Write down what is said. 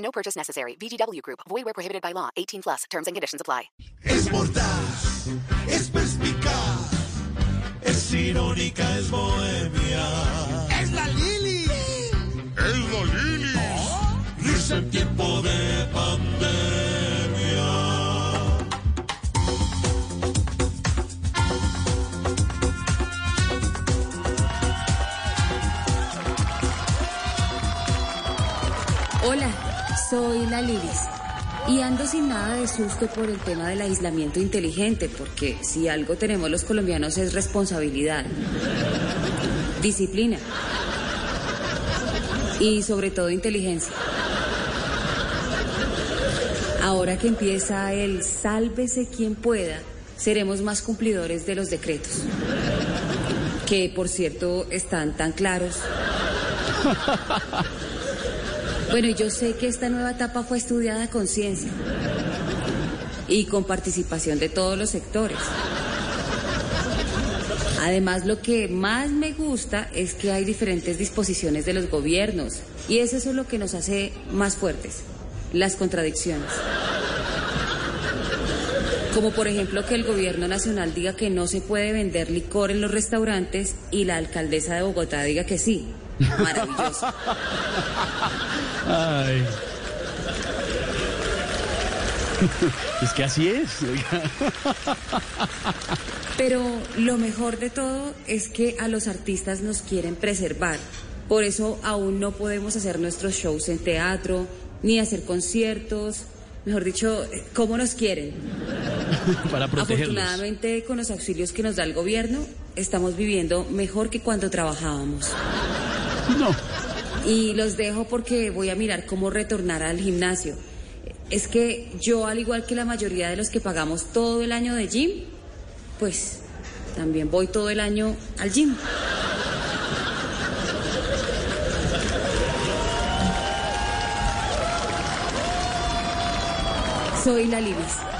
No purchase necessary. VGW Group. Void where prohibited by law. 18 plus. Terms and conditions apply. Es mordaz, es perspicaz, es irónica, es bohemia. Es la Lili. Es la Lili. Oh. Risa en tiempo de pandemia. Hola, soy la Lilis. Y ando sin nada de susto por el tema del aislamiento inteligente, porque si algo tenemos los colombianos es responsabilidad, disciplina y sobre todo inteligencia. Ahora que empieza el sálvese quien pueda, seremos más cumplidores de los decretos, que por cierto están tan claros. Bueno, yo sé que esta nueva etapa fue estudiada con ciencia y con participación de todos los sectores. Además, lo que más me gusta es que hay diferentes disposiciones de los gobiernos y eso es lo que nos hace más fuertes, las contradicciones. Como por ejemplo que el gobierno nacional diga que no se puede vender licor en los restaurantes y la alcaldesa de Bogotá diga que sí. Maravilloso. Ay. Es que así es. Pero lo mejor de todo es que a los artistas nos quieren preservar. Por eso aún no podemos hacer nuestros shows en teatro, ni hacer conciertos. Mejor dicho, ¿cómo nos quieren? Para protegerlos. Afortunadamente, con los auxilios que nos da el gobierno, estamos viviendo mejor que cuando trabajábamos. No. Y los dejo porque voy a mirar cómo retornar al gimnasio. Es que yo, al igual que la mayoría de los que pagamos todo el año de gym, pues también voy todo el año al gym. Soy la Lilis.